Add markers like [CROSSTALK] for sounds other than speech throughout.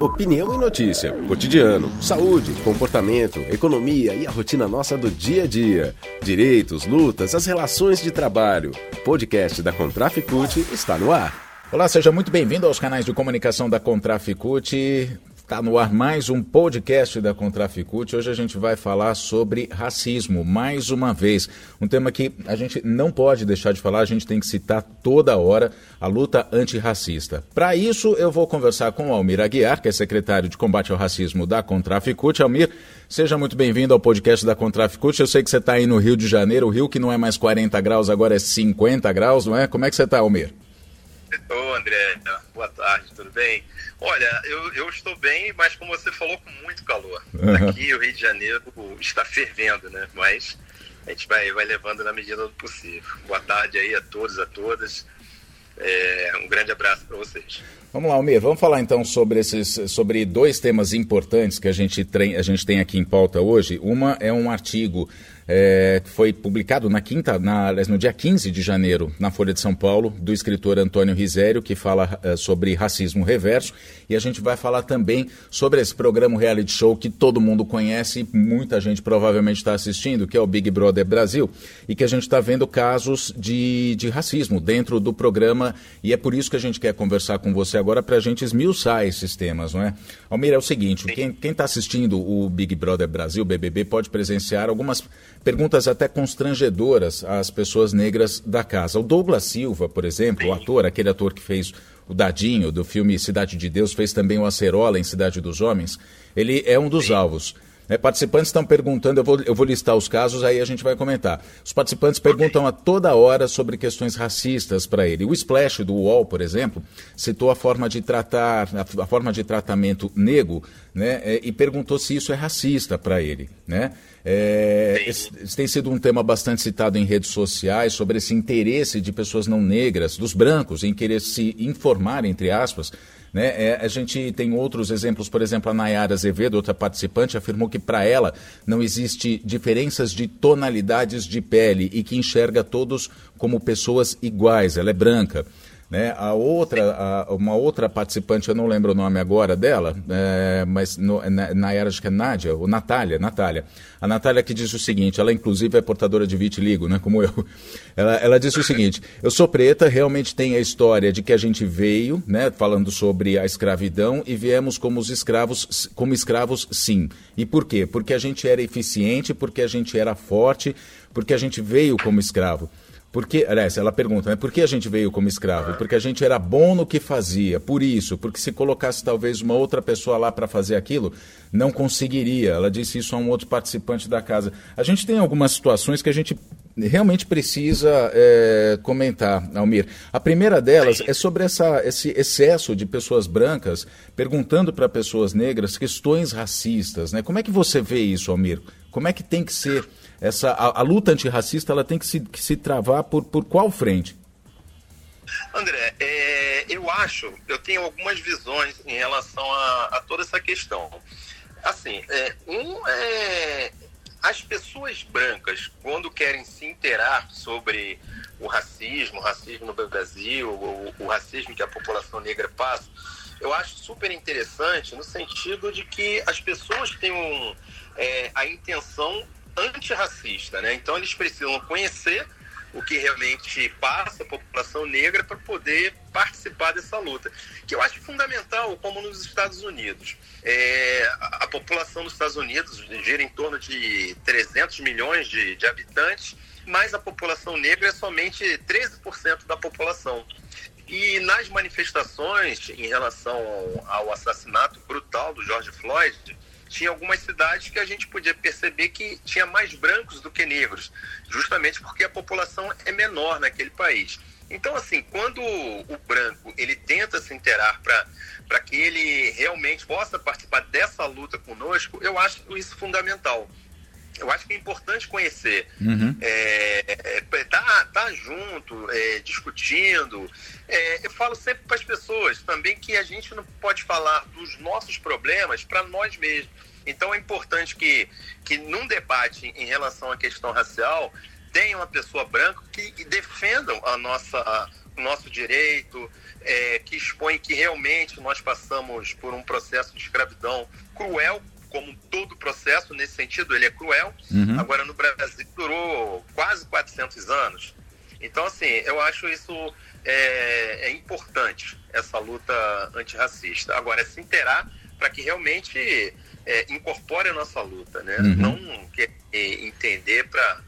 Opinião e notícia, cotidiano, saúde, comportamento, economia e a rotina nossa do dia a dia. Direitos, lutas, as relações de trabalho. Podcast da Contraficute está no ar. Olá, seja muito bem-vindo aos canais de comunicação da Contraficute. Está no ar mais um podcast da Contraficute. Hoje a gente vai falar sobre racismo, mais uma vez. Um tema que a gente não pode deixar de falar, a gente tem que citar toda hora a luta antirracista. Para isso, eu vou conversar com o Almir Aguiar, que é secretário de combate ao racismo da Contraficute. Almir, seja muito bem-vindo ao podcast da Contraficute. Eu sei que você está aí no Rio de Janeiro, o Rio que não é mais 40 graus, agora é 50 graus, não é? Como é que você está, Almir? Ô, André, boa tarde, tudo bem? Olha, eu, eu estou bem, mas como você falou, com muito calor. Uhum. Aqui o Rio de Janeiro está fervendo, né? Mas a gente vai, vai levando na medida do possível. Boa tarde aí a todos, a todas. É, um grande abraço para vocês. Vamos lá, Almir, vamos falar então sobre esses sobre dois temas importantes que a gente, a gente tem aqui em pauta hoje. Uma é um artigo é, foi publicado na quinta, na, no dia 15 de janeiro, na Folha de São Paulo, do escritor Antônio Risério, que fala é, sobre racismo reverso. E a gente vai falar também sobre esse programa reality show que todo mundo conhece, muita gente provavelmente está assistindo, que é o Big Brother Brasil, e que a gente está vendo casos de, de racismo dentro do programa. E é por isso que a gente quer conversar com você agora para a gente esmiuçar esses temas, não é? Almir, é o seguinte: quem está assistindo o Big Brother Brasil, BBB, pode presenciar algumas perguntas até constrangedoras às pessoas negras da casa. O Douglas Silva, por exemplo, o ator, aquele ator que fez o Dadinho do filme Cidade de Deus, fez também o Acerola em Cidade dos Homens, ele é um dos alvos. É, participantes estão perguntando, eu vou, eu vou listar os casos, aí a gente vai comentar. Os participantes perguntam a toda hora sobre questões racistas para ele. O Splash do UOL, por exemplo, citou a forma de tratar, a, a forma de tratamento nego, né, é, e perguntou se isso é racista para ele, né? É, esse, tem sido um tema bastante citado em redes sociais sobre esse interesse de pessoas não negras, dos brancos, em querer se informar, entre aspas. Né? É, a gente tem outros exemplos, por exemplo, a Nayara Azevedo, outra participante, afirmou que para ela não existe diferenças de tonalidades de pele e que enxerga todos como pessoas iguais. Ela é branca. Né? A outra, a, uma outra participante, eu não lembro o nome agora dela, é, mas no, na, na era, acho que é Nádia, ou Natália, Natália. A Natália que diz o seguinte, ela inclusive é portadora de vitiligo, né, como eu. Ela, ela disse o seguinte, eu sou preta, realmente tem a história de que a gente veio, né, falando sobre a escravidão, e viemos como os escravos, como escravos sim. E por quê? Porque a gente era eficiente, porque a gente era forte, porque a gente veio como escravo. Porque, aliás, ela pergunta, né, por que a gente veio como escravo? Porque a gente era bom no que fazia, por isso, porque se colocasse talvez uma outra pessoa lá para fazer aquilo, não conseguiria. Ela disse isso a um outro participante da casa. A gente tem algumas situações que a gente realmente precisa é, comentar, Almir. A primeira delas é sobre essa, esse excesso de pessoas brancas perguntando para pessoas negras questões racistas. Né? Como é que você vê isso, Almir? Como é que tem que ser essa a, a luta antirracista ela tem que se, que se travar por, por qual frente? André, é, eu acho, eu tenho algumas visões em relação a, a toda essa questão. Assim, é, um, é, as pessoas brancas, quando querem se interar sobre o racismo, o racismo no Brasil, o, o racismo que a população negra passa, eu acho super interessante no sentido de que as pessoas têm um, é, a intenção antirracista, né? Então eles precisam conhecer o que realmente passa a população negra para poder participar dessa luta, que eu acho fundamental, como nos Estados Unidos. É, a, população dos Estados Unidos gira em torno de 300 milhões de, de habitantes, mas a população negra é somente 13% da população. E nas manifestações em relação ao, ao assassinato brutal do George Floyd, tinha algumas cidades que a gente podia perceber que tinha mais brancos do que negros, justamente porque a população é menor naquele país. Então, assim, quando o branco ele tenta se interar para que ele realmente possa participar dessa luta conosco, eu acho isso fundamental. Eu acho que é importante conhecer, uhum. é, é, tá, tá junto, é, discutindo. É, eu falo sempre para as pessoas também que a gente não pode falar dos nossos problemas para nós mesmos. Então é importante que, que num debate em relação à questão racial tenha uma pessoa branca que defenda a nossa, a, o nosso direito, é, que expõe que realmente nós passamos por um processo de escravidão cruel, como todo processo, nesse sentido, ele é cruel. Uhum. Agora, no Brasil, durou quase 400 anos. Então, assim, eu acho isso é, é importante, essa luta antirracista. Agora, é se interar para que realmente é, incorpore a nossa luta, né? Uhum. Não quer entender para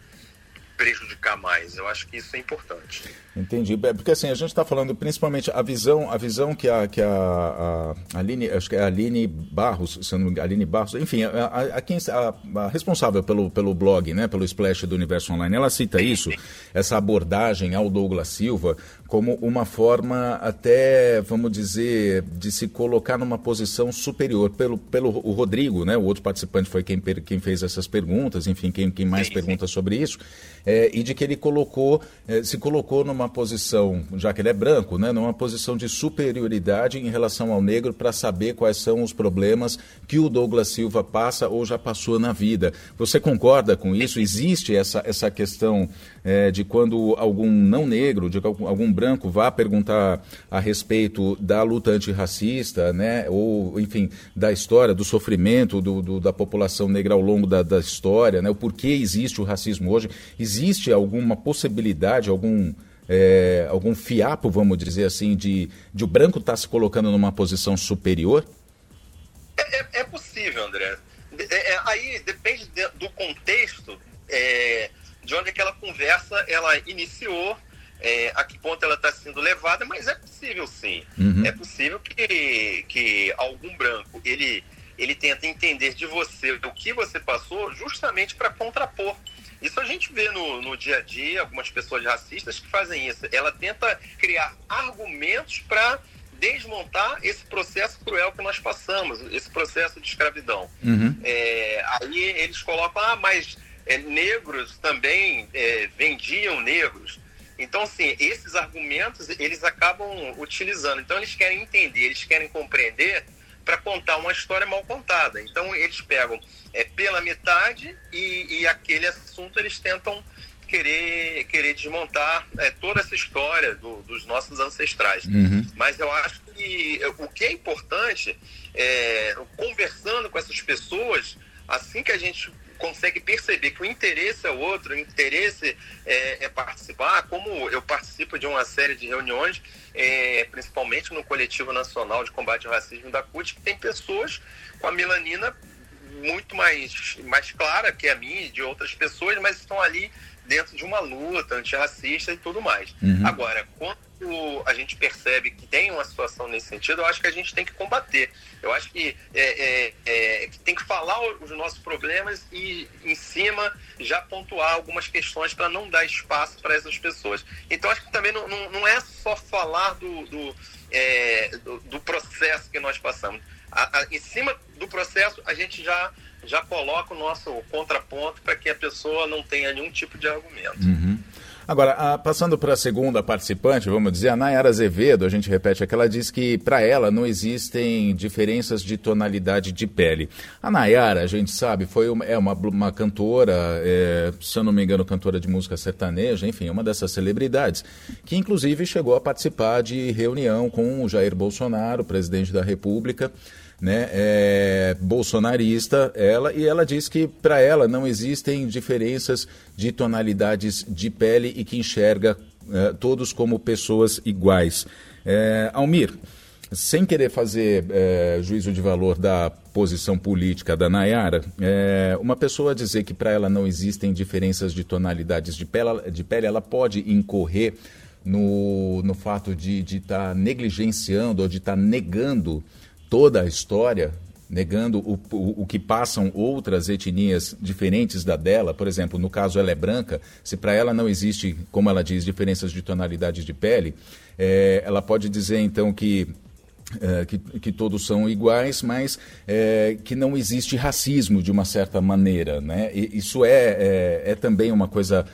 prejudicar mais. Eu acho que isso é importante. Entendi. É, porque assim, a gente está falando principalmente a visão, a visão que a, que a, a, Aline, acho que é a Aline Barros, se não, Aline Barros, enfim, a, a, a, quem, a, a, responsável pelo, pelo blog, né, pelo Splash do Universo Online, ela cita isso, essa abordagem ao Douglas Silva, como uma forma até, vamos dizer, de se colocar numa posição superior. Pelo, pelo o Rodrigo, né, o outro participante foi quem, quem fez essas perguntas, enfim, quem, quem mais pergunta sobre isso, é, e de que ele colocou, é, se colocou numa posição, já que ele é branco, né, numa posição de superioridade em relação ao negro para saber quais são os problemas que o Douglas Silva passa ou já passou na vida. Você concorda com isso? Existe essa, essa questão é, de quando algum não negro, de algum branco vá perguntar a respeito da luta antirracista, né, ou, enfim, da história, do sofrimento do, do, da população negra ao longo da, da história, né, o porquê existe o racismo hoje, existe alguma possibilidade, algum é, algum fiapo, vamos dizer assim, de, de o branco estar tá se colocando numa posição superior? É, é, é possível, André. É, é, aí depende de, do contexto é, de onde aquela conversa ela iniciou, a que ponto ela está sendo levada, mas é possível sim. Uhum. É possível que, que algum branco ele, ele tenta entender de você o que você passou justamente para contrapor isso a gente vê no, no dia a dia, algumas pessoas racistas que fazem isso. Ela tenta criar argumentos para desmontar esse processo cruel que nós passamos, esse processo de escravidão. Uhum. É, aí eles colocam, ah, mas é, negros também é, vendiam negros. Então, assim, esses argumentos eles acabam utilizando. Então, eles querem entender, eles querem compreender para contar uma história mal contada. Então eles pegam é, pela metade e, e aquele assunto eles tentam querer querer desmontar é, toda essa história do, dos nossos ancestrais. Uhum. Mas eu acho que o que é importante é conversando com essas pessoas, assim que a gente consegue perceber que o interesse é outro, o interesse é, é participar, como eu participo de uma série de reuniões, é, principalmente no Coletivo Nacional de Combate ao Racismo da CUT, que tem pessoas com a melanina muito mais, mais clara que a minha e de outras pessoas, mas estão ali dentro de uma luta antirracista e tudo mais. Uhum. Agora, quando a gente percebe que tem uma situação nesse sentido, eu acho que a gente tem que combater. Eu acho que, é, é, é, tem que falar os nossos problemas e, em cima, já pontuar algumas questões para não dar espaço para essas pessoas. Então, acho que também não, não, não é só falar do, do, é, do, do, processo que nós passamos. A, a, em cima do processo, a gente já já coloca o nosso contraponto para que a pessoa não tenha nenhum tipo de argumento. Uhum. Agora, a, passando para a segunda participante, vamos dizer, a Nayara Azevedo, a gente repete aqui, ela diz que para ela não existem diferenças de tonalidade de pele. A Nayara, a gente sabe, foi uma, é uma, uma cantora, é, se eu não me engano, cantora de música sertaneja, enfim, uma dessas celebridades, que inclusive chegou a participar de reunião com o Jair Bolsonaro, presidente da República né, é, bolsonarista, ela, e ela diz que para ela não existem diferenças de tonalidades de pele e que enxerga é, todos como pessoas iguais. É, Almir, sem querer fazer é, juízo de valor da posição política da Nayara, é, uma pessoa dizer que para ela não existem diferenças de tonalidades de pele, de pele ela pode incorrer no, no fato de estar tá negligenciando ou de estar tá negando toda a história, negando o, o, o, que passam outras etnias diferentes da dela. Por exemplo, no caso ela é branca, se para ela não existe, como ela diz, diferenças de tonalidade de pele, é, ela pode dizer então que é, que, que, todos são iguais, mas é, que não existe racismo de uma certa maneira. Né? E isso é, é, é, também uma coisa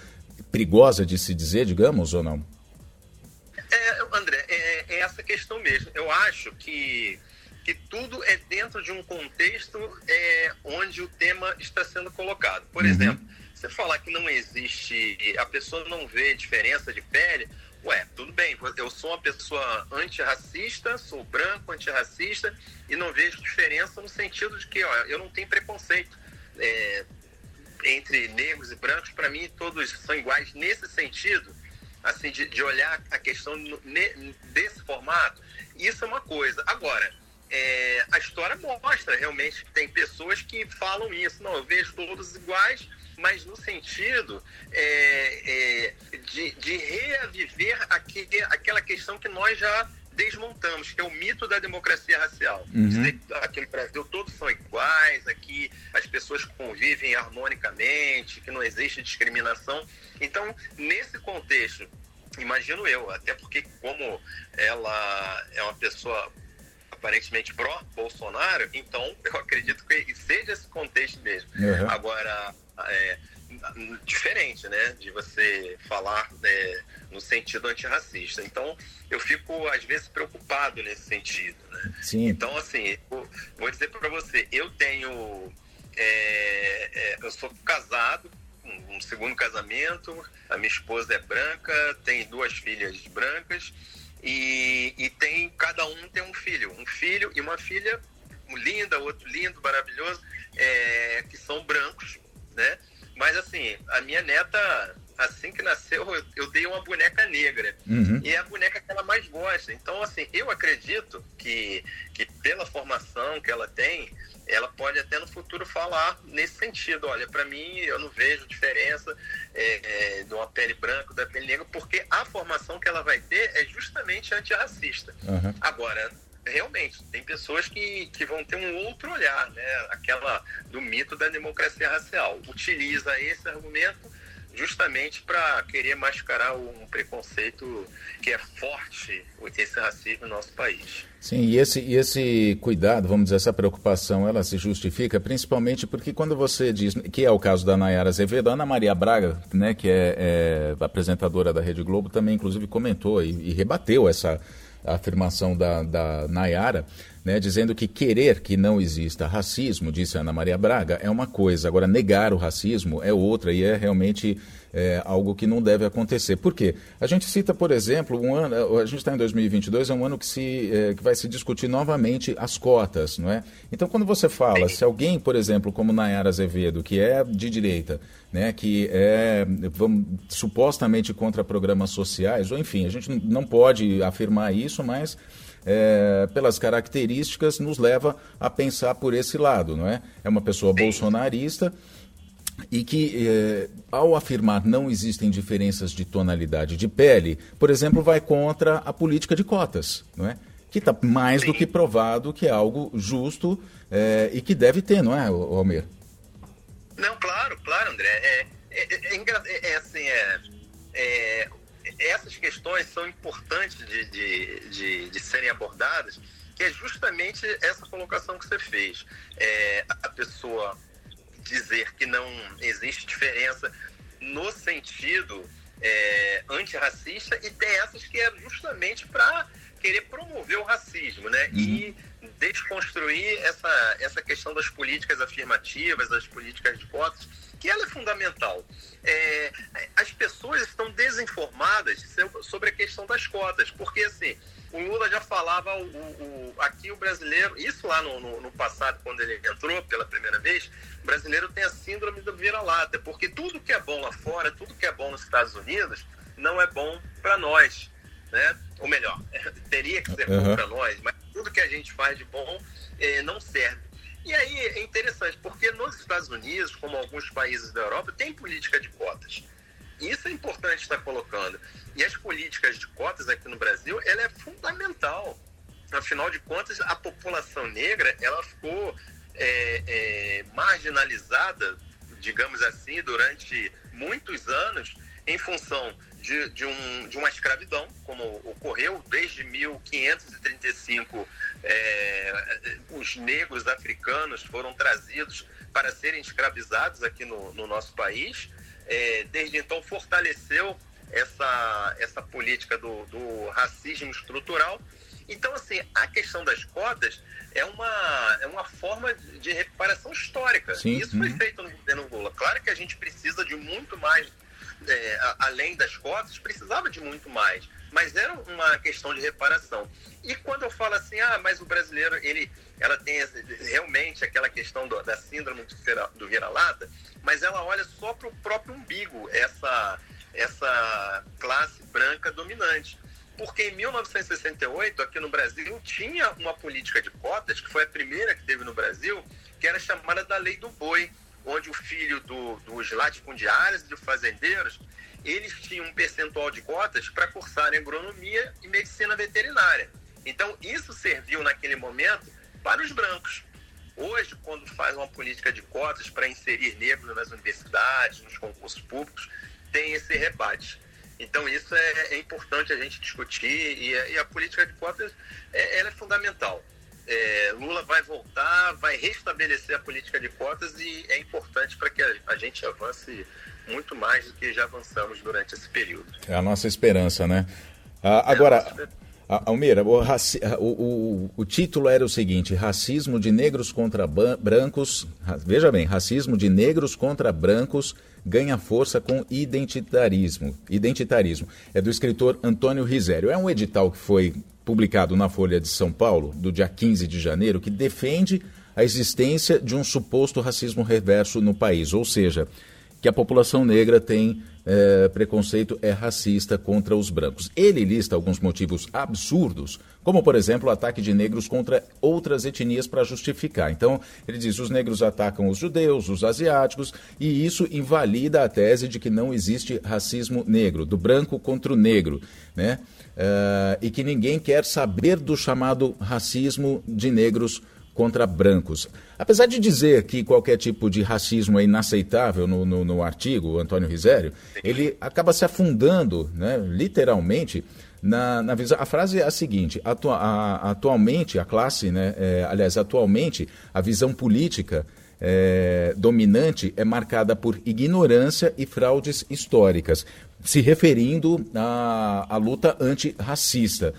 perigosa de se dizer, digamos, ou não? É, André, é, é essa questão mesmo. Eu acho que que tudo é dentro de um contexto é, onde o tema está sendo colocado. Por uhum. exemplo, você falar que não existe, a pessoa não vê diferença de pele, Ué, tudo bem, eu sou uma pessoa antirracista, sou branco, antirracista, e não vejo diferença no sentido de que ó, eu não tenho preconceito. É, entre negros e brancos, para mim, todos são iguais nesse sentido, assim, de, de olhar a questão ne, desse formato. Isso é uma coisa. Agora, é, a história mostra realmente que tem pessoas que falam isso. Não, eu vejo todos iguais, mas no sentido é, é, de, de reaviver aqui, aquela questão que nós já desmontamos, que é o mito da democracia racial. Uhum. Aqui no Brasil todos são iguais, aqui as pessoas convivem harmonicamente, que não existe discriminação. Então, nesse contexto, imagino eu, até porque como ela é uma pessoa aparentemente pró-Bolsonaro, então [LAUGHS] eu acredito que seja esse contexto mesmo. Uhum. Agora, é, diferente, né, de você falar né, no sentido antirracista. Então, eu fico às vezes preocupado nesse sentido, né? Sim. Então, assim, vou dizer para você, eu tenho, é, é, eu sou casado, um, um segundo casamento, a minha esposa é branca, tem duas filhas brancas e, e tem cada um tem um filho, um filho e uma filha linda, outro lindo, maravilhoso, é, que são brancos, né? Mas assim, a minha neta, assim que nasceu, eu dei uma boneca negra. Uhum. E é a boneca que ela mais gosta. Então, assim, eu acredito que, que pela formação que ela tem, ela pode até no futuro falar nesse sentido. Olha, para mim, eu não vejo diferença é, é, de uma pele branca da pele negra, porque a formação que ela vai ter é justamente antirracista. Uhum. Agora, realmente, tem pessoas que, que vão ter um outro olhar, né? Aquela do mito da democracia racial. Utiliza esse argumento justamente para querer mascarar um preconceito que é forte, esse racismo no nosso país. Sim, e esse, e esse cuidado, vamos dizer, essa preocupação, ela se justifica principalmente porque quando você diz, que é o caso da Nayara Azevedo, a Ana Maria Braga, né, que é, é apresentadora da Rede Globo, também inclusive comentou e, e rebateu essa afirmação da, da Nayara, né, dizendo que querer que não exista racismo, disse Ana Maria Braga, é uma coisa, agora negar o racismo é outra e é realmente é, algo que não deve acontecer. Por quê? A gente cita, por exemplo, um ano, a gente está em 2022, é um ano que, se, é, que vai se discutir novamente as cotas, não é? Então, quando você fala, se alguém, por exemplo, como Nayara Azevedo, que é de direita, né, que é vamos, supostamente contra programas sociais, ou enfim, a gente não pode afirmar isso, mas é, pelas características, nos leva a pensar por esse lado, não é? É uma pessoa bolsonarista e que, é, ao afirmar não existem diferenças de tonalidade de pele, por exemplo, vai contra a política de cotas, não é? Que está mais do que provado que é algo justo é, e que deve ter, não é, Almir? Não, claro, claro, André. É, é, é, é assim, é, essas questões são importantes de, de, de, de, serem abordadas, que é justamente essa colocação que você fez. É, a pessoa dizer que não existe diferença no sentido é, antirracista e tem essas que é justamente para querer promover o racismo, né? Uhum. E desconstruir essa, essa questão das políticas afirmativas, das políticas de cotas, que ela é fundamental. É, as pessoas estão desinformadas sobre a questão das cotas, porque assim, o Lula já falava, o, o, aqui o brasileiro, isso lá no, no, no, passado, quando ele entrou pela primeira vez, o brasileiro tem a síndrome do vira-lata, porque tudo que é bom lá fora, tudo que é bom nos Estados Unidos, não é bom para nós, né? Ou melhor, [LAUGHS] teria que ser uhum. bom para nós, mas tudo que a gente faz de bom eh, não serve. E aí é interessante, porque nos Estados Unidos, como alguns países da Europa, tem política de cotas. Isso é importante estar colocando. E as políticas de cotas aqui no Brasil, ela é fundamental. Afinal de contas, a população negra, ela ficou é, é, marginalizada, digamos assim, durante muitos anos, em função de, de, um, de uma escravidão, como ocorreu desde 1535 é, os negros africanos foram trazidos para serem escravizados aqui no, no nosso país. É, desde então fortaleceu essa, essa política do, do, racismo estrutural. Então, assim, a questão das cotas é uma, é uma forma de recuperação histórica. Sim, Isso uhum. foi feito no governo Lula. Claro que a gente precisa de muito mais é, além das cotas, precisava de muito mais. Mas era uma questão de reparação. E quando eu falo assim, ah, mas o brasileiro, ele, ela tem realmente aquela questão do, da síndrome do vira-lata, mas ela olha só para o próprio umbigo, essa, essa classe branca dominante. Porque em 1968, aqui no Brasil, tinha uma política de cotas, que foi a primeira que teve no Brasil, que era chamada da Lei do Boi, onde o filho do, dos latifundiários e de fazendeiros, eles tinham um percentual de cotas para cursar agronomia e medicina veterinária. Então, isso serviu naquele momento para os brancos. Hoje, quando faz uma política de cotas para inserir negros nas universidades, nos concursos públicos, tem esse rebate. Então, isso é, é importante a gente discutir e, a, e a política de cotas é, ela é fundamental. É, Lula vai voltar, vai restabelecer a política de cotas e é importante para que a, a, gente avance muito mais do que já avançamos durante esse período. É a nossa esperança, né? Ah, agora, Almeida, o, o, o, o, título era o seguinte: Racismo de negros contra brancos. Veja bem, racismo de negros contra brancos ganha força com identitarismo. Identitarismo. É do escritor Antônio Risério. É um edital que foi publicado na Folha de São Paulo, do dia 15 de janeiro, que defende a existência de um suposto racismo reverso no país, ou seja, que a população negra tem é, preconceito, é racista contra os brancos. Ele lista alguns motivos absurdos, como, por exemplo, o ataque de negros contra outras etnias para justificar. Então, ele diz: os negros atacam os judeus, os asiáticos, e isso invalida a tese de que não existe racismo negro, do branco contra o negro, né? Uh, e que ninguém quer saber do chamado racismo de negros contra brancos. Apesar de dizer que qualquer tipo de racismo é inaceitável no, no, no artigo, Antônio Risério, ele acaba se afundando, né, literalmente, na, na visão. A frase é a seguinte: atu, a, atualmente, a classe, né, é, aliás, atualmente, a visão política é, dominante é marcada por ignorância e fraudes históricas, se referindo à, à luta antirracista.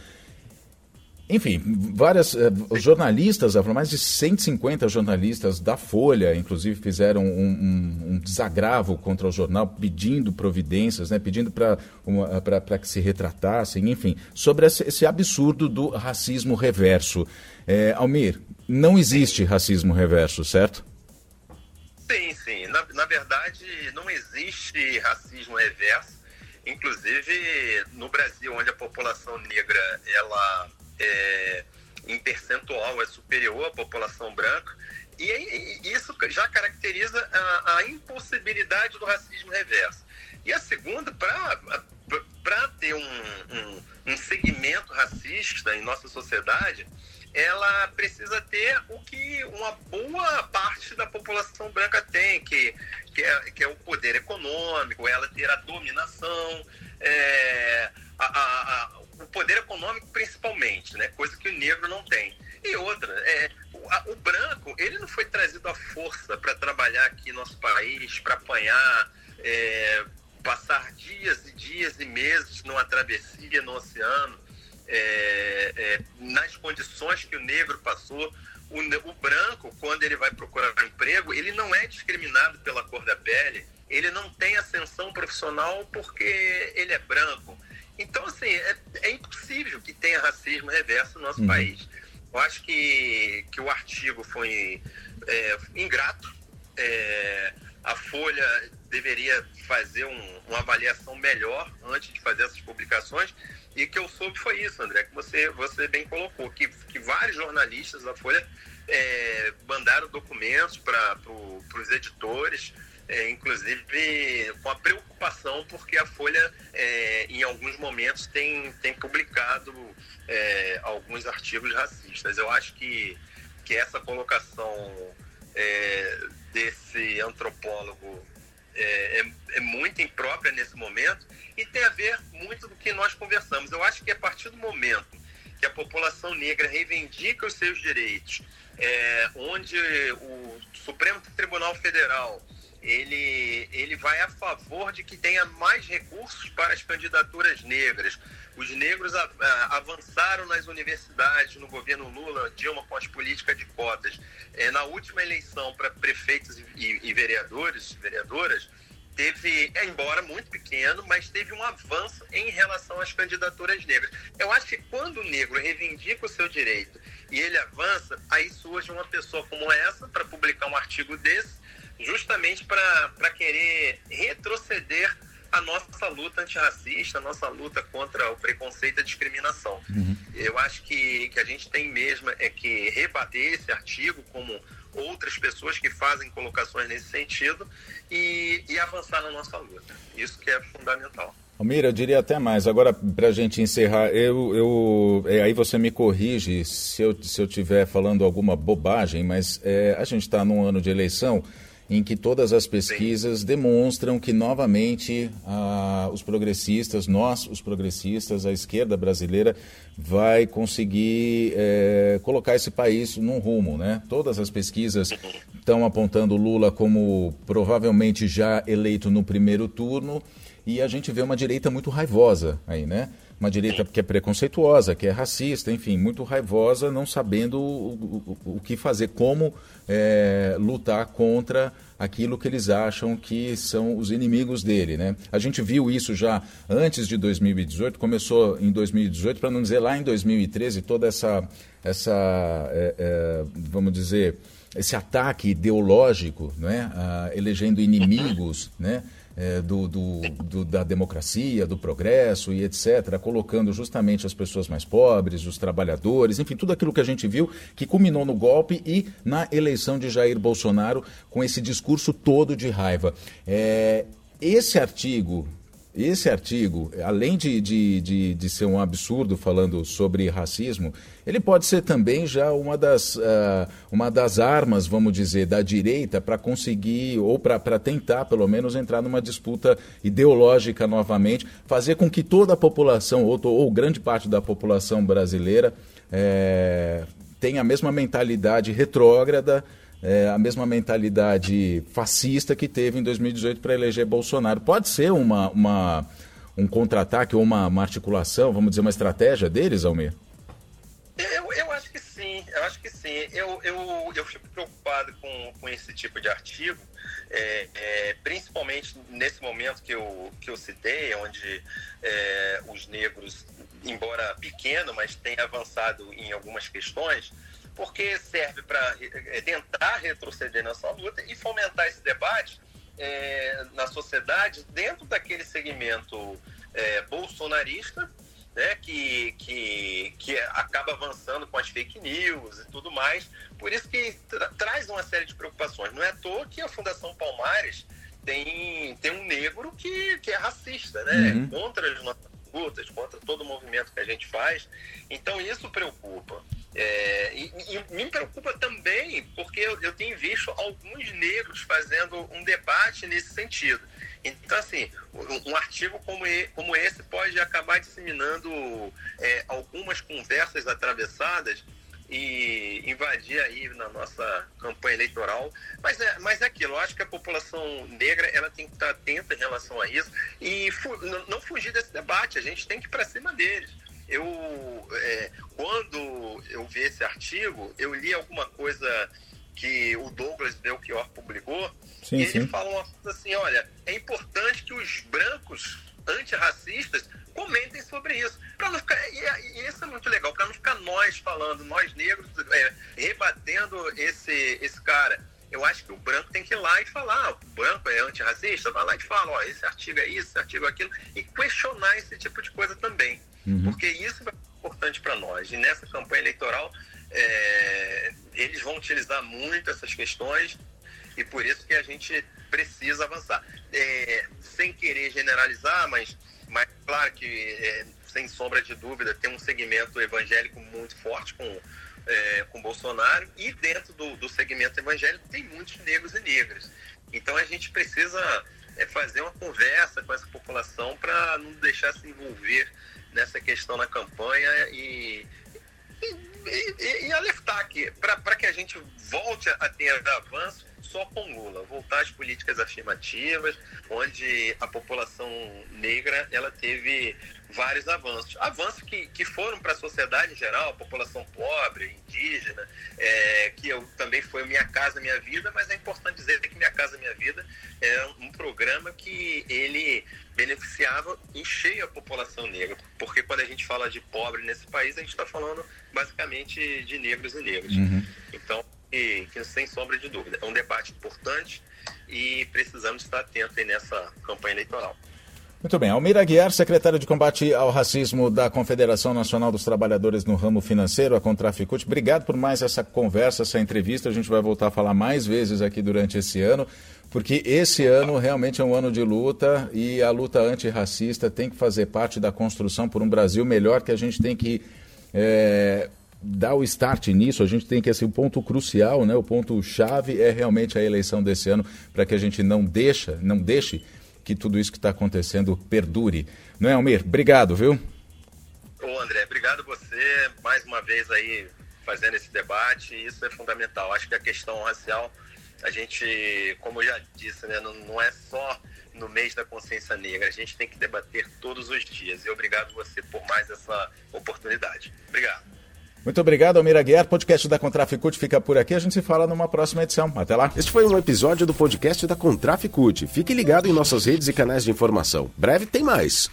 Enfim, várias uh, jornalistas, mais de 150 jornalistas da Folha, inclusive, fizeram um, um, um desagravo contra o jornal, pedindo providências, né, pedindo para que se retratassem, enfim, sobre esse, esse absurdo do racismo reverso. É, Almir, não existe racismo reverso, certo? Sim, sim. Na, na verdade, não existe racismo reverso. Inclusive, no Brasil, onde a população negra ela é, em percentual é superior à população branca, e, e isso já caracteriza a, a, impossibilidade do racismo reverso. E a segunda, para ter um, um, um segmento racista em nossa sociedade, ela precisa ter o que uma boa parte da população branca tem, que, que, é, que é o poder econômico, ela ter a dominação, é, a, a, a, o poder econômico principalmente, né? coisa que o negro não tem. E outra, é, o, a, o branco, ele não foi trazido à força para trabalhar aqui no nosso país, para apanhar, é, passar dias e dias e meses numa travessia no oceano, é, é nas condições que o negro passou. O, o branco, quando ele vai procurar um emprego, ele não é discriminado pela cor da pele, ele não tem ascensão profissional porque ele é branco então, assim, é, é impossível que tenha racismo reverso no nosso uhum. país. Eu acho que, que o artigo foi é, ingrato. É, a Folha deveria fazer um, uma avaliação melhor antes de fazer essas publicações. E que eu soube foi isso, André, que você, você bem colocou, que, que vários jornalistas da Folha é, mandaram documentos para pro, os editores é, inclusive com a preocupação porque a Folha, é, em alguns momentos, tem, tem publicado é, alguns artigos racistas. Eu acho que, que essa colocação é, desse antropólogo é, é, é, muito imprópria nesse momento e tem a ver muito do que nós conversamos. Eu acho que a partir do momento que a população negra reivindica os seus direitos, é, onde o Supremo Tribunal Federal ele, ele vai a favor de que tenha mais recursos para as candidaturas negras. Os negros a, a, avançaram nas universidades no governo Lula, Dilma com as políticas de cotas. É, na última eleição para prefeitos e, e, vereadores, vereadoras, teve, é, embora muito pequeno, mas teve um avanço em relação às candidaturas negras. Eu acho que quando o negro reivindica o seu direito e ele avança, aí surge uma pessoa como essa para publicar um artigo desse, justamente para querer retroceder a nossa luta antirracista, a nossa luta contra o preconceito e a discriminação. Uhum. Eu acho que, que a gente tem mesmo é que rebater esse artigo como outras pessoas que fazem colocações nesse sentido e, e avançar na nossa luta. Isso que é fundamental. Almira, eu diria até mais. Agora, para a gente encerrar, eu, eu é, aí você me corrige se eu se eu estiver falando alguma bobagem, mas é, a gente está num ano de eleição em que todas as pesquisas demonstram que novamente ah, os progressistas, nós, os progressistas, a esquerda brasileira, vai conseguir é, colocar esse país num rumo, né? Todas as pesquisas estão apontando Lula como provavelmente já eleito no primeiro turno e a gente vê uma direita muito raivosa aí, né? Uma direita que é preconceituosa, que é racista, enfim, muito raivosa, não sabendo o, o, o que fazer, como é, lutar contra aquilo que eles acham que são os inimigos dele. Né? A gente viu isso já antes de 2018, começou em 2018, para não dizer lá em 2013, toda essa, essa é, é, vamos dizer, esse ataque ideológico, né? Ah, elegendo inimigos, né? É, do, do, do, da democracia, do progresso e etc., colocando justamente as pessoas mais pobres, os trabalhadores, enfim, tudo aquilo que a gente viu que culminou no golpe e na eleição de Jair Bolsonaro com esse discurso todo de raiva. É, esse artigo esse artigo, além de, de, de, de, ser um absurdo falando sobre racismo, ele pode ser também já uma das, uh, uma das armas, vamos dizer, da direita para conseguir, ou para tentar, pelo menos, entrar numa disputa ideológica novamente, fazer com que toda a população, ou, ou grande parte da população brasileira, é, tenha a mesma mentalidade retrógrada é, a mesma mentalidade fascista que teve em 2018 para eleger Bolsonaro. Pode ser uma, uma um contra-ataque ou uma, uma, articulação, vamos dizer, uma estratégia deles, Almir? Eu, eu acho que sim, eu acho que sim. Eu, eu, eu fico preocupado com, com esse tipo de artigo, é, é, principalmente nesse momento que eu, que eu citei, onde é, os negros, embora pequeno, mas tem avançado em algumas questões, porque serve para é, tentar retroceder nessa luta e fomentar esse debate é, na sociedade dentro daquele segmento é, bolsonarista, né, que, que, que acaba avançando com as fake news e tudo mais. Por isso que tra traz uma série de preocupações. Não é à toa que a Fundação Palmares tem, tem um negro que, que é racista, né? Uhum. Contra as nossas lutas, contra todo o movimento que a gente faz. Então isso preocupa. É, e, e, me preocupa também porque eu, eu, tenho visto alguns negros fazendo um debate nesse sentido. Então, assim, um, um artigo como, e, como esse pode acabar disseminando é, algumas conversas atravessadas e invadir aí na nossa campanha eleitoral. Mas é, mas é aquilo, eu acho que a população negra ela tem que estar atenta em relação a isso e fu não fugir desse debate, a gente tem que ir para cima deles eu é, quando eu vi esse artigo, eu li alguma coisa que o Douglas Belchior publicou, sim, e ele sim. fala uma coisa assim, olha, é importante que os brancos antirracistas comentem sobre isso. Pra não ficar, e, e isso é muito legal, para não ficar nós falando, nós negros, é, rebatendo esse, esse cara. Eu acho que o branco tem que ir lá e falar, o branco é antirracista, vai lá e fala, ó, esse artigo é isso, esse artigo é aquilo, e questionar esse tipo de coisa também. Uhum. Porque isso é importante para nós. E nessa campanha eleitoral, é, eles vão utilizar muito essas questões e por isso que a gente precisa avançar. É, sem querer generalizar, mas, mas claro que, é, sem sombra de dúvida, tem um segmento evangélico muito forte com, é, com Bolsonaro e dentro do, do segmento evangélico tem muitos negros e negras. Então a gente precisa é, fazer uma conversa com essa população para não deixar se envolver nessa questão na campanha e, e, e, e alertar para que a gente volte a ter avanço, só com Lula, voltar às políticas afirmativas, onde a população negra ela teve vários avanços. Avanços que, que foram para a sociedade em geral, a população pobre, indígena, é, que eu, também foi Minha Casa Minha Vida, mas é importante dizer que Minha Casa Minha Vida é um programa que ele beneficiava em cheio a população negra, porque quando a gente fala de pobre nesse país, a gente está falando basicamente de negros e negros. Uhum. Então, e, que, sem sombra de dúvida, é um debate importante e precisamos estar atentos nessa campanha eleitoral. Muito bem. Almir Aguiar, secretário de combate ao racismo da Confederação Nacional dos Trabalhadores no ramo financeiro, a Contraficute. Obrigado por mais essa conversa, essa entrevista. A gente vai voltar a falar mais vezes aqui durante esse ano, porque esse ano realmente é um ano de luta e a luta antirracista tem que fazer parte da construção por um Brasil melhor que a gente tem que é, dar o start nisso. A gente tem que, assim, o ponto crucial, né, o ponto chave é realmente a eleição desse ano para que a gente não deixa, não deixe que tudo isso que está acontecendo perdure. Não é, Almir? Obrigado, viu? Ô, André, obrigado você mais uma vez aí fazendo esse debate. Isso é fundamental. Acho que a questão racial, a gente, como eu já disse, né, não, não é só no mês da consciência negra. A gente tem que debater todos os dias. E obrigado você por mais essa oportunidade. Obrigado. Muito obrigado, Almir Guerra. Podcast da Contraficute fica por aqui. A gente se fala numa próxima edição. Até lá. Este foi um episódio do podcast da Contraficute. Fique ligado em nossas redes e canais de informação. Breve tem mais.